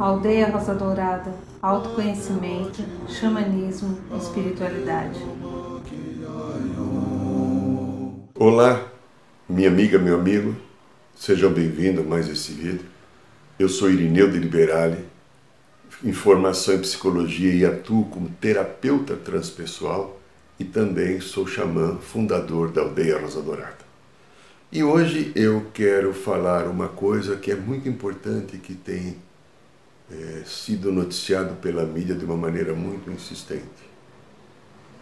Aldeia Rosa Dourada, autoconhecimento, xamanismo, espiritualidade. Olá, minha amiga, meu amigo, sejam bem-vindos a mais esse vídeo. Eu sou Irineu de Liberale, em formação em psicologia e atuo como terapeuta transpessoal e também sou xamã, fundador da Aldeia Rosa Dourada. E hoje eu quero falar uma coisa que é muito importante que tem é, sido noticiado pela mídia de uma maneira muito insistente: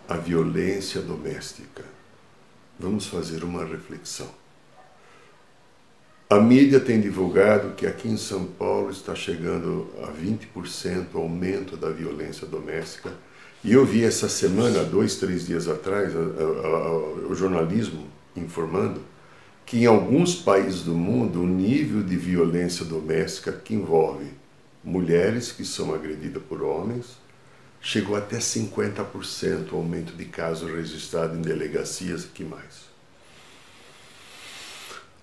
a violência doméstica. Vamos fazer uma reflexão. A mídia tem divulgado que aqui em São Paulo está chegando a 20% aumento da violência doméstica. E eu vi essa semana, dois, três dias atrás, a, a, a, o jornalismo informando que em alguns países do mundo o nível de violência doméstica que envolve mulheres que são agredidas por homens chegou até 50% o aumento de casos registrados em delegacias e que mais.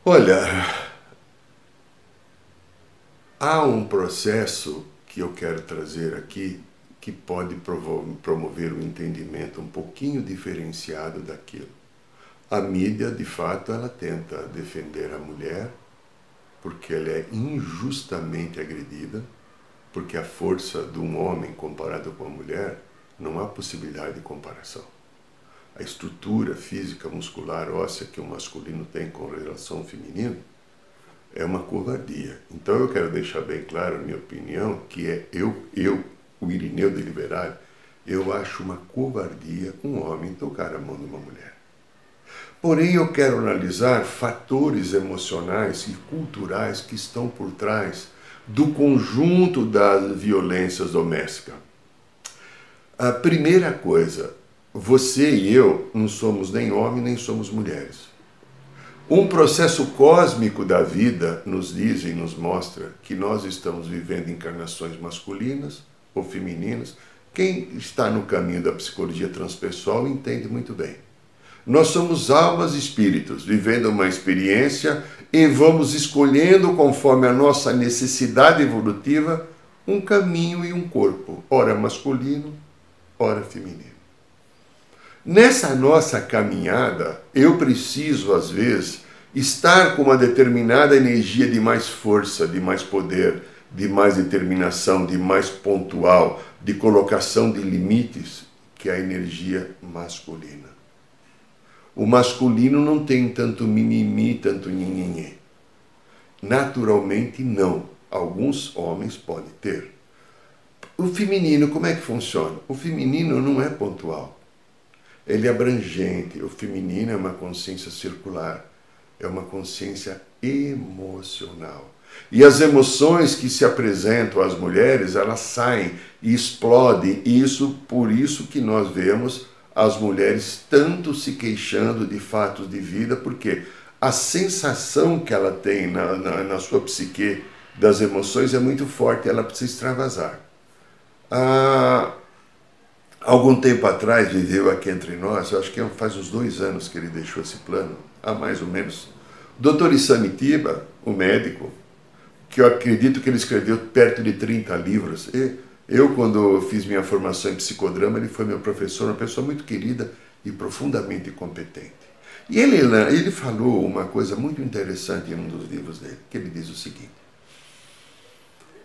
Olha, há um processo que eu quero trazer aqui que pode promover um entendimento um pouquinho diferenciado daquilo. A mídia, de fato, ela tenta defender a mulher porque ela é injustamente agredida porque a força de um homem comparado com a mulher não há possibilidade de comparação. A estrutura física, muscular, óssea que o masculino tem com relação ao feminino é uma covardia. Então eu quero deixar bem claro a minha opinião, que é eu, eu, o Irineu de Liberal, eu acho uma covardia um homem tocar a mão de uma mulher. Porém, eu quero analisar fatores emocionais e culturais que estão por trás do conjunto das violências domésticas. A primeira coisa, você e eu não somos nem homem nem somos mulheres. Um processo cósmico da vida nos diz e nos mostra que nós estamos vivendo encarnações masculinas ou femininas. Quem está no caminho da psicologia transpessoal entende muito bem. Nós somos almas espíritos vivendo uma experiência e vamos escolhendo, conforme a nossa necessidade evolutiva, um caminho e um corpo, ora masculino, ora feminino. Nessa nossa caminhada, eu preciso, às vezes, estar com uma determinada energia de mais força, de mais poder, de mais determinação, de mais pontual, de colocação de limites, que é a energia masculina. O masculino não tem tanto mimimi, tanto nhinhinhê. Naturalmente, não. Alguns homens podem ter. O feminino, como é que funciona? O feminino não é pontual. Ele é abrangente. O feminino é uma consciência circular. É uma consciência emocional. E as emoções que se apresentam às mulheres, elas saem e explodem. E isso, por isso que nós vemos as mulheres tanto se queixando de fatos de vida, porque a sensação que ela tem na, na, na sua psique das emoções é muito forte, ela precisa extravasar. Há algum tempo atrás viveu aqui entre nós, acho que faz uns dois anos que ele deixou esse plano, há mais ou menos, Dr. Isamitiba, o médico, que eu acredito que ele escreveu perto de 30 livros, e eu, quando fiz minha formação em psicodrama, ele foi meu professor, uma pessoa muito querida e profundamente competente. E ele, ele falou uma coisa muito interessante em um dos livros dele, que ele diz o seguinte: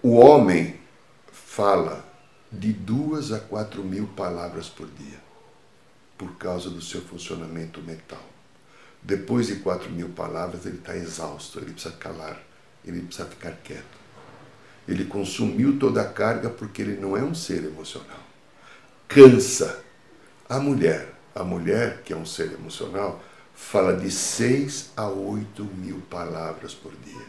o homem fala de duas a quatro mil palavras por dia, por causa do seu funcionamento mental. Depois de quatro mil palavras, ele está exausto, ele precisa calar, ele precisa ficar quieto. Ele consumiu toda a carga porque ele não é um ser emocional. Cansa. A mulher, a mulher que é um ser emocional, fala de 6 a 8 mil palavras por dia.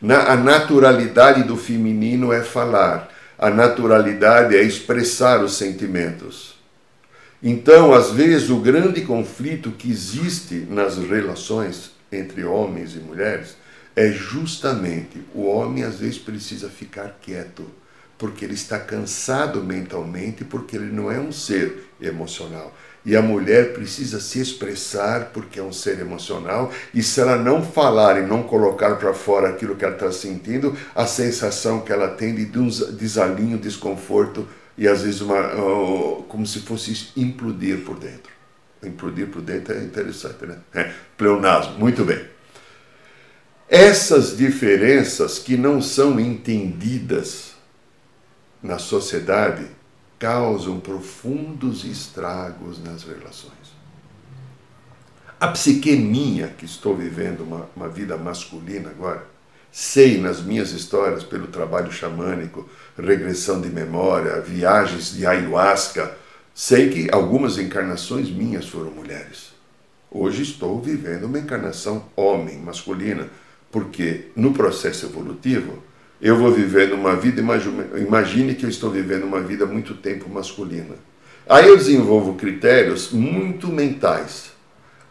Na, a naturalidade do feminino é falar, a naturalidade é expressar os sentimentos. Então, às vezes, o grande conflito que existe nas relações entre homens e mulheres é justamente o homem às vezes precisa ficar quieto, porque ele está cansado mentalmente, porque ele não é um ser emocional. E a mulher precisa se expressar porque é um ser emocional, e se ela não falar e não colocar para fora aquilo que ela está sentindo, a sensação que ela tem de desalinho, desconforto e às vezes uma, como se fosse implodir por dentro. Implodir por dentro é interessante, né? É, pleonasmo, muito bem. Essas diferenças que não são entendidas na sociedade causam profundos estragos nas relações. A psique minha, que estou vivendo uma, uma vida masculina agora, sei nas minhas histórias, pelo trabalho xamânico, regressão de memória, viagens de ayahuasca, sei que algumas encarnações minhas foram mulheres. Hoje estou vivendo uma encarnação homem, masculina, porque no processo evolutivo eu vou vivendo uma vida, imagine que eu estou vivendo uma vida muito tempo masculina. Aí eu desenvolvo critérios muito mentais.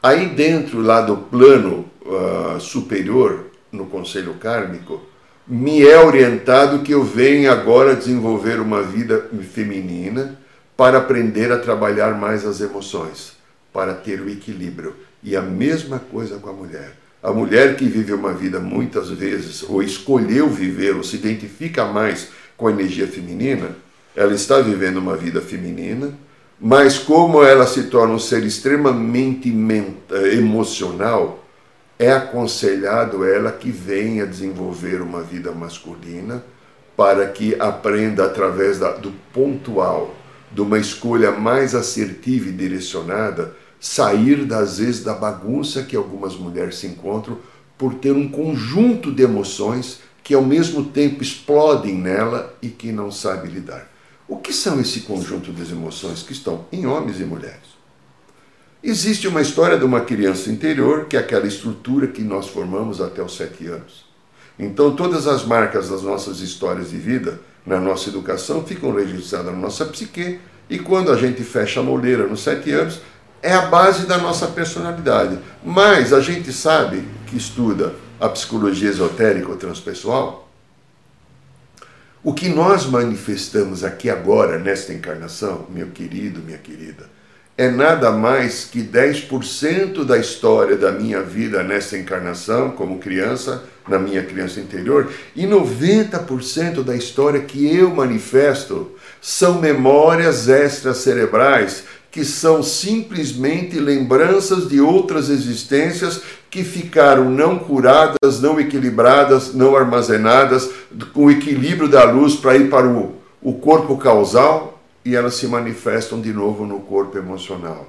Aí dentro lá do plano uh, superior, no conselho kármico, me é orientado que eu venho agora desenvolver uma vida feminina para aprender a trabalhar mais as emoções, para ter o equilíbrio. E a mesma coisa com a mulher. A mulher que vive uma vida muitas vezes, ou escolheu viver, ou se identifica mais com a energia feminina, ela está vivendo uma vida feminina, mas como ela se torna um ser extremamente emocional, é aconselhado ela que venha desenvolver uma vida masculina para que aprenda através da, do pontual, de uma escolha mais assertiva e direcionada, sair das vezes da bagunça que algumas mulheres se encontram por ter um conjunto de emoções que ao mesmo tempo explodem nela e que não sabe lidar. O que são esse conjunto de emoções que estão em homens e mulheres? Existe uma história de uma criança interior, que é aquela estrutura que nós formamos até os sete anos. Então, todas as marcas das nossas histórias de vida, na nossa educação, ficam registradas na nossa psique, e quando a gente fecha a moleira nos sete anos, é a base da nossa personalidade. Mas a gente sabe que estuda a psicologia esotérica ou transpessoal. O que nós manifestamos aqui agora, nesta encarnação, meu querido, minha querida, é nada mais que 10% da história da minha vida nessa encarnação, como criança, na minha criança interior, e 90% da história que eu manifesto são memórias extracerebrais que são simplesmente lembranças de outras existências que ficaram não curadas, não equilibradas, não armazenadas, com o equilíbrio da luz para ir para o, o corpo causal e elas se manifestam de novo no corpo emocional.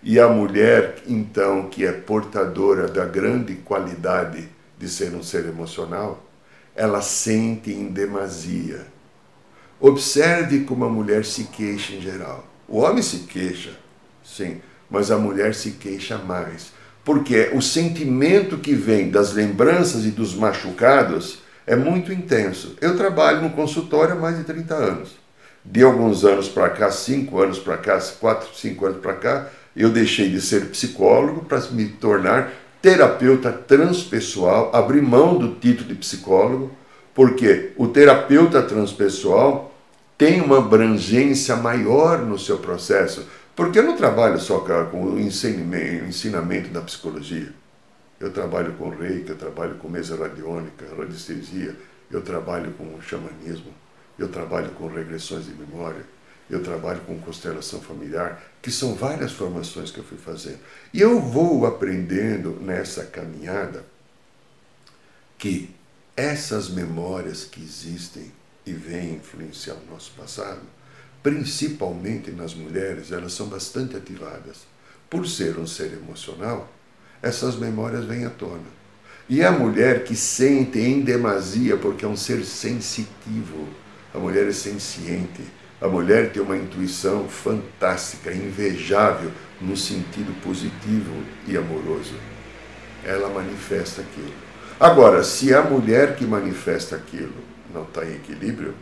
E a mulher, então, que é portadora da grande qualidade de ser um ser emocional, ela sente em demasia. Observe como a mulher se queixa em geral. O homem se queixa, sim, mas a mulher se queixa mais. Porque o sentimento que vem das lembranças e dos machucados é muito intenso. Eu trabalho no consultório há mais de 30 anos. De alguns anos para cá, cinco anos para cá, quatro, cinco anos para cá, eu deixei de ser psicólogo para me tornar terapeuta transpessoal, abrir mão do título de psicólogo, porque o terapeuta transpessoal tem uma abrangência maior no seu processo, porque eu não trabalho só com o ensinamento da psicologia. Eu trabalho com reiki, eu trabalho com mesa radiônica, radiestesia, eu trabalho com xamanismo, eu trabalho com regressões de memória, eu trabalho com constelação familiar, que são várias formações que eu fui fazendo. E eu vou aprendendo nessa caminhada que essas memórias que existem e vem influenciar o nosso passado, principalmente nas mulheres, elas são bastante ativadas. Por ser um ser emocional, essas memórias vêm à tona. E a mulher que sente em demasia, porque é um ser sensitivo, a mulher é senciente, a mulher tem uma intuição fantástica, invejável, no sentido positivo e amoroso. Ela manifesta aquilo. Agora, se a mulher que manifesta aquilo não está em equilíbrio,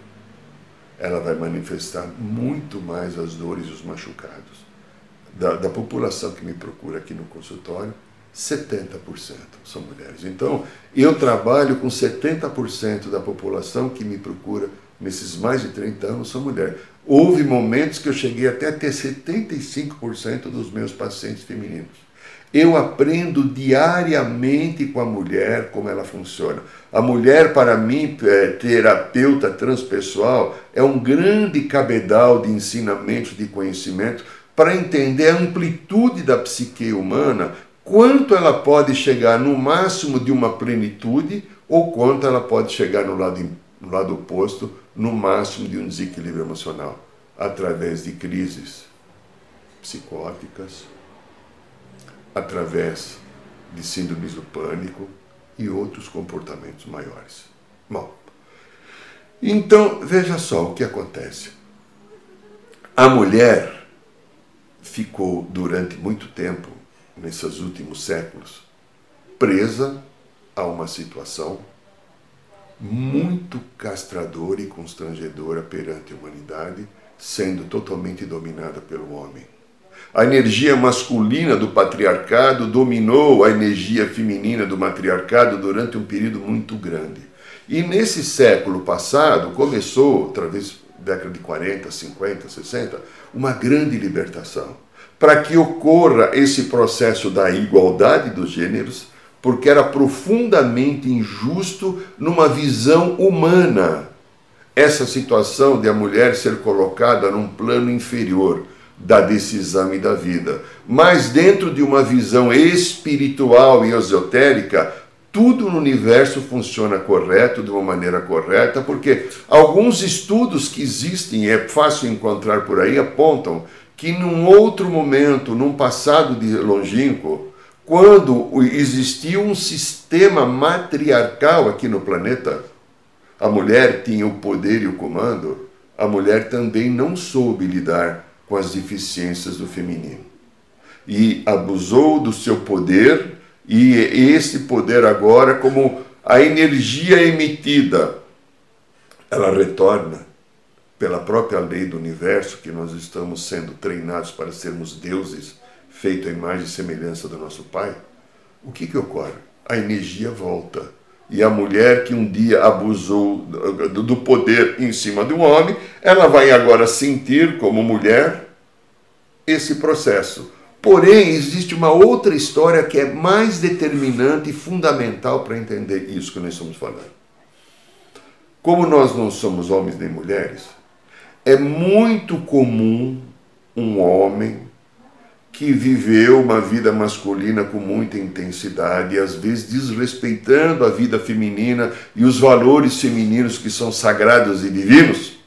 ela vai manifestar muito mais as dores e os machucados. Da, da população que me procura aqui no consultório, 70% são mulheres. Então, eu trabalho com 70% da população que me procura nesses mais de 30 anos são mulheres. Houve momentos que eu cheguei até a ter 75% dos meus pacientes femininos. Eu aprendo diariamente com a mulher como ela funciona. A mulher, para mim, é, terapeuta transpessoal, é um grande cabedal de ensinamento, de conhecimento, para entender a amplitude da psique humana, quanto ela pode chegar no máximo de uma plenitude ou quanto ela pode chegar no lado, no lado oposto, no máximo de um desequilíbrio emocional, através de crises psicóticas, através de síndromes do pânico e outros comportamentos maiores. Bom, então veja só o que acontece. A mulher ficou durante muito tempo, nesses últimos séculos, presa a uma situação muito castradora e constrangedora perante a humanidade, sendo totalmente dominada pelo homem a energia masculina do patriarcado dominou a energia feminina do matriarcado durante um período muito grande. E nesse século passado começou, através da década de 40, 50, 60, uma grande libertação. Para que ocorra esse processo da igualdade dos gêneros, porque era profundamente injusto numa visão humana essa situação de a mulher ser colocada num plano inferior da decisão e da vida. Mas dentro de uma visão espiritual e esotérica, tudo no universo funciona correto, de uma maneira correta, porque alguns estudos que existem, é fácil encontrar por aí, apontam que num outro momento, num passado de longínquo, quando existia um sistema matriarcal aqui no planeta, a mulher tinha o poder e o comando, a mulher também não soube lidar com as deficiências do feminino. E abusou do seu poder, e esse poder agora, como a energia emitida, ela retorna pela própria lei do universo, que nós estamos sendo treinados para sermos deuses, feito a imagem e semelhança do nosso Pai. O que, que ocorre? A energia volta. E a mulher que um dia abusou do poder em cima do homem, ela vai agora sentir como mulher esse processo. Porém, existe uma outra história que é mais determinante e fundamental para entender isso que nós estamos falando. Como nós não somos homens nem mulheres, é muito comum um homem que viveu uma vida masculina com muita intensidade e às vezes desrespeitando a vida feminina e os valores femininos que são sagrados e divinos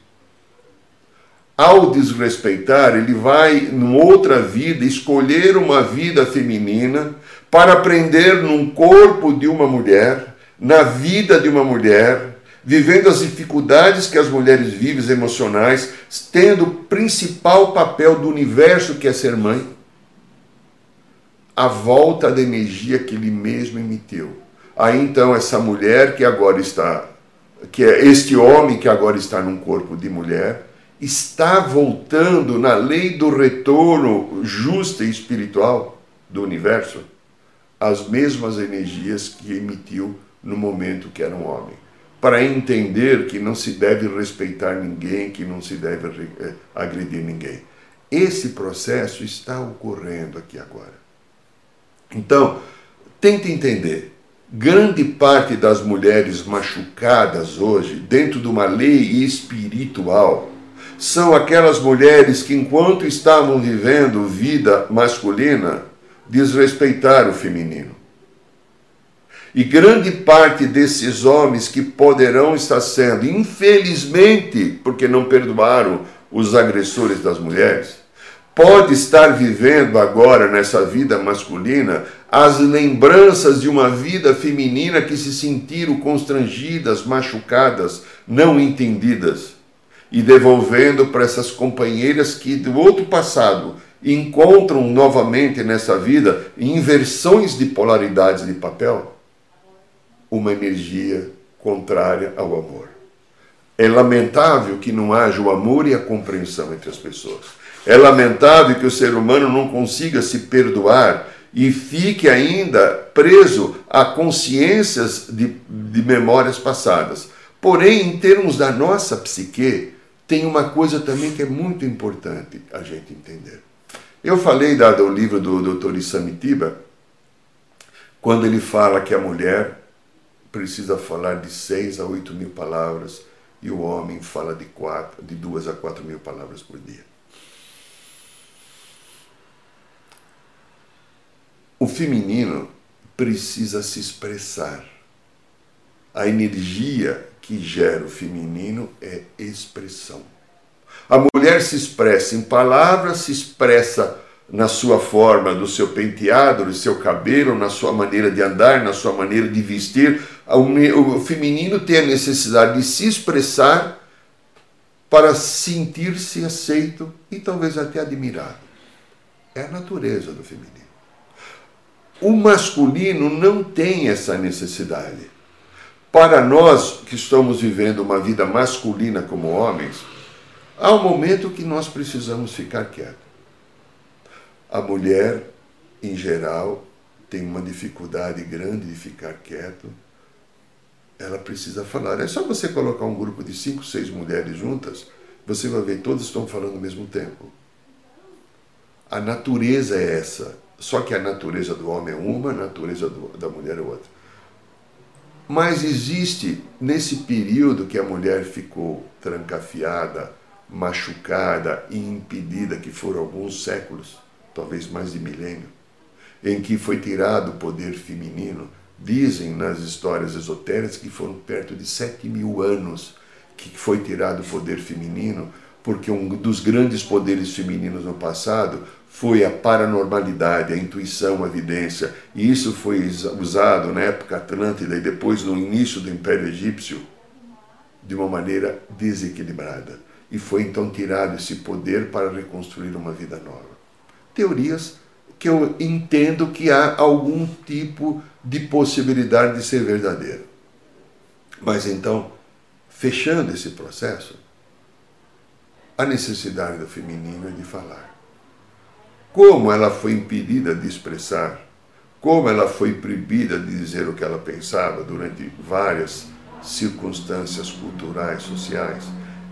ao desrespeitar, ele vai, numa outra vida, escolher uma vida feminina para aprender num corpo de uma mulher, na vida de uma mulher, vivendo as dificuldades que as mulheres vivem emocionais, tendo o principal papel do universo que é ser mãe, a volta da energia que ele mesmo emitiu. Aí então essa mulher que agora está, que é este homem que agora está num corpo de mulher, está voltando na lei do retorno justa e espiritual do universo as mesmas energias que emitiu no momento que era um homem. Para entender que não se deve respeitar ninguém, que não se deve eh, agredir ninguém. Esse processo está ocorrendo aqui agora. Então, tente entender. Grande parte das mulheres machucadas hoje, dentro de uma lei espiritual, são aquelas mulheres que, enquanto estavam vivendo vida masculina, desrespeitaram o feminino. E grande parte desses homens que poderão estar sendo, infelizmente, porque não perdoaram os agressores das mulheres, pode estar vivendo agora nessa vida masculina as lembranças de uma vida feminina que se sentiram constrangidas, machucadas, não entendidas e devolvendo para essas companheiras que do outro passado encontram novamente nessa vida inversões de polaridades de papel uma energia contrária ao amor. É lamentável que não haja o amor e a compreensão entre as pessoas. É lamentável que o ser humano não consiga se perdoar e fique ainda preso a consciências de, de memórias passadas. Porém, em termos da nossa psique, tem uma coisa também que é muito importante a gente entender. Eu falei da, do livro do Dr. Isamitiba, quando ele fala que a mulher precisa falar de 6 a 8 mil palavras e o homem fala de, quatro, de 2 a 4 mil palavras por dia. Feminino precisa se expressar. A energia que gera o feminino é expressão. A mulher se expressa em palavras, se expressa na sua forma, do seu penteado, do seu cabelo, na sua maneira de andar, na sua maneira de vestir. O feminino tem a necessidade de se expressar para sentir-se aceito e talvez até admirado. É a natureza do feminino. O masculino não tem essa necessidade. Para nós que estamos vivendo uma vida masculina como homens, há um momento que nós precisamos ficar quietos. A mulher, em geral, tem uma dificuldade grande de ficar quieto. Ela precisa falar. É só você colocar um grupo de cinco, seis mulheres juntas, você vai ver todas estão falando ao mesmo tempo. A natureza é essa. Só que a natureza do homem é uma, a natureza do, da mulher é outra. Mas existe, nesse período que a mulher ficou trancafiada, machucada e impedida, que foram alguns séculos, talvez mais de milênio, em que foi tirado o poder feminino. Dizem nas histórias esotéricas que foram perto de sete mil anos que foi tirado o poder feminino, porque um dos grandes poderes femininos no passado foi a paranormalidade, a intuição, a evidência. E isso foi usado na época atlântida e depois no início do Império Egípcio de uma maneira desequilibrada. E foi então tirado esse poder para reconstruir uma vida nova teorias que eu entendo que há algum tipo de possibilidade de ser verdadeira. Mas então, fechando esse processo, a necessidade do feminino é de falar. Como ela foi impedida de expressar, como ela foi proibida de dizer o que ela pensava durante várias circunstâncias culturais, sociais,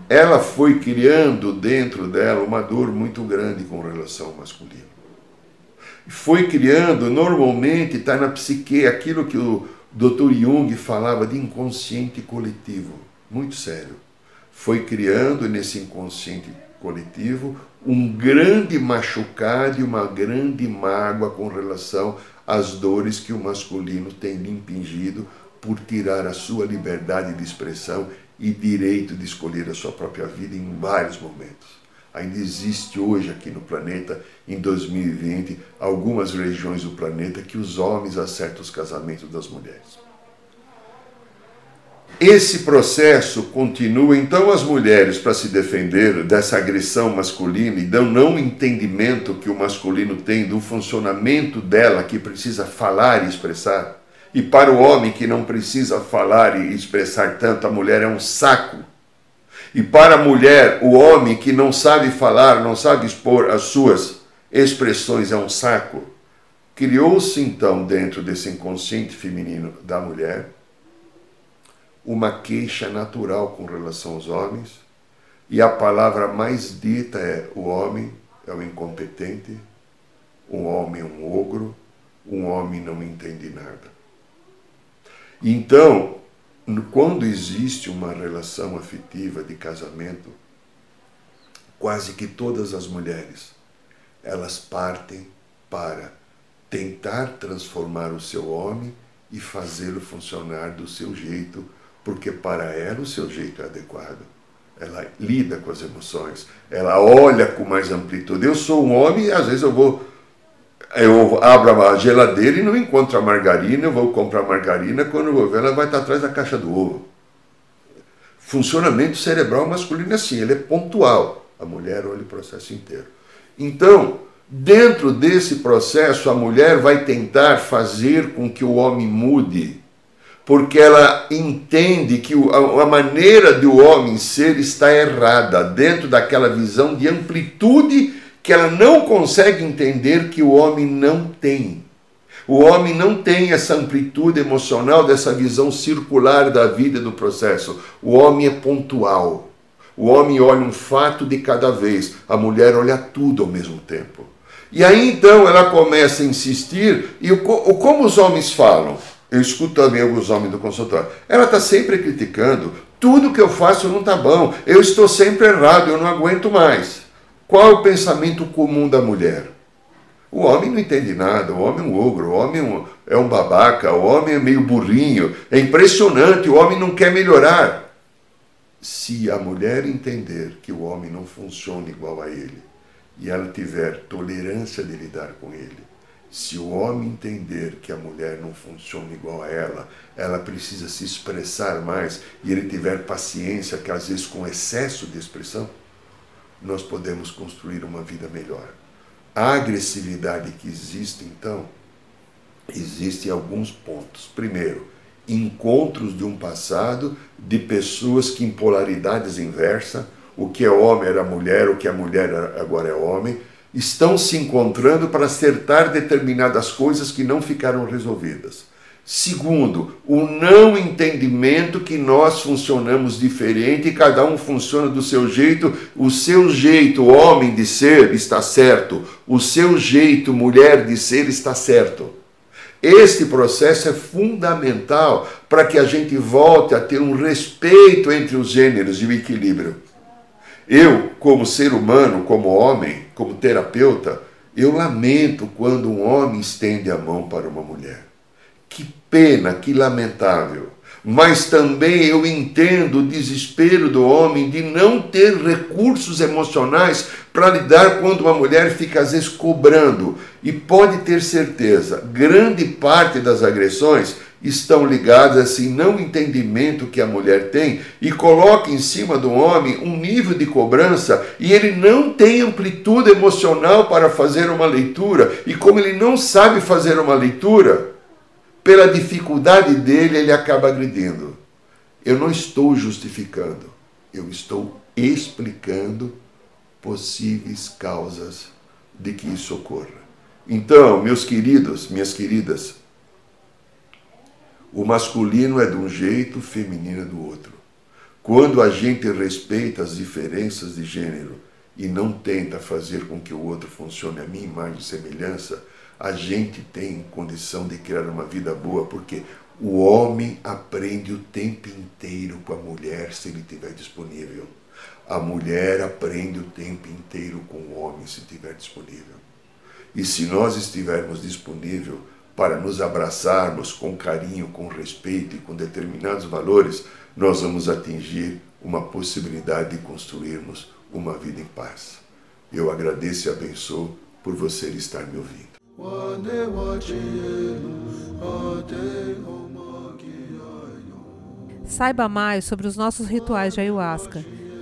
ela foi criando dentro dela uma dor muito grande com relação ao masculino. Foi criando, normalmente está na psique, aquilo que o Dr. Jung falava de inconsciente coletivo, muito sério. Foi criando nesse inconsciente coletivo um grande machucado e uma grande mágoa com relação às dores que o masculino tem lhe impingido por tirar a sua liberdade de expressão e direito de escolher a sua própria vida em vários momentos. Ainda existe hoje aqui no planeta, em 2020, algumas regiões do planeta que os homens acertam os casamentos das mulheres. Esse processo continua, então as mulheres, para se defender dessa agressão masculina e do não entendimento que o masculino tem do funcionamento dela, que precisa falar e expressar, e para o homem que não precisa falar e expressar tanto, a mulher é um saco. E para a mulher, o homem que não sabe falar, não sabe expor as suas expressões, é um saco. Criou-se então, dentro desse inconsciente feminino da mulher, uma queixa natural com relação aos homens, e a palavra mais dita é: o homem é um incompetente, um homem é um ogro, um homem não entende nada. Então, quando existe uma relação afetiva de casamento, quase que todas as mulheres elas partem para tentar transformar o seu homem e fazê-lo funcionar do seu jeito, porque para ela o seu jeito é adequado. Ela lida com as emoções, ela olha com mais amplitude. Eu sou um homem e às vezes eu vou eu abro a geladeira e não encontro a margarina, eu vou comprar margarina, quando eu vou ver, ela vai estar atrás da caixa do ovo. Funcionamento cerebral masculino é assim, ele é pontual. A mulher olha o processo inteiro. Então, dentro desse processo, a mulher vai tentar fazer com que o homem mude, porque ela entende que a maneira do homem ser está errada, dentro daquela visão de amplitude que ela não consegue entender que o homem não tem. O homem não tem essa amplitude emocional dessa visão circular da vida e do processo. O homem é pontual. O homem olha um fato de cada vez, a mulher olha tudo ao mesmo tempo. E aí então ela começa a insistir, e o, como os homens falam? Eu escuto também alguns homens do consultório. Ela está sempre criticando, tudo que eu faço não está bom, eu estou sempre errado, eu não aguento mais. Qual é o pensamento comum da mulher? O homem não entende nada, o homem é um ogro, o homem é é um babaca, o homem é meio burrinho, é impressionante, o homem não quer melhorar. Se a mulher entender que o homem não funciona igual a ele e ela tiver tolerância de lidar com ele, se o homem entender que a mulher não funciona igual a ela, ela precisa se expressar mais e ele tiver paciência, que às vezes com excesso de expressão, nós podemos construir uma vida melhor. A agressividade que existe, então, existe em alguns pontos. Primeiro, encontros de um passado de pessoas que em polaridades inversas, o que é homem era mulher, o que é mulher agora é homem, estão se encontrando para acertar determinadas coisas que não ficaram resolvidas. Segundo, o não entendimento que nós funcionamos diferente e cada um funciona do seu jeito. O seu jeito, homem de ser, está certo. O seu jeito, mulher de ser, está certo. Este processo é fundamental para que a gente volte a ter um respeito entre os gêneros e o equilíbrio. Eu, como ser humano, como homem, como terapeuta, eu lamento quando um homem estende a mão para uma mulher. Que pena, que lamentável. Mas também eu entendo o desespero do homem de não ter recursos emocionais para lidar quando uma mulher fica às vezes cobrando. E pode ter certeza, grande parte das agressões estão ligadas a esse não entendimento que a mulher tem e coloca em cima do homem um nível de cobrança e ele não tem amplitude emocional para fazer uma leitura. E como ele não sabe fazer uma leitura, pela dificuldade dele, ele acaba agredindo. Eu não estou justificando, eu estou explicando possíveis causas de que isso ocorra. Então, meus queridos, minhas queridas, o masculino é de um jeito, o feminino é do outro. Quando a gente respeita as diferenças de gênero e não tenta fazer com que o outro funcione a minha imagem e semelhança, a gente tem condição de criar uma vida boa, porque o homem aprende o tempo inteiro com a mulher se ele estiver disponível. A mulher aprende o tempo inteiro com o homem se estiver disponível. E se nós estivermos disponível para nos abraçarmos com carinho, com respeito e com determinados valores, nós vamos atingir uma possibilidade de construirmos uma vida em paz. Eu agradeço e abençoo por você estar me ouvindo. Saiba mais sobre os nossos rituais de ayahuasca,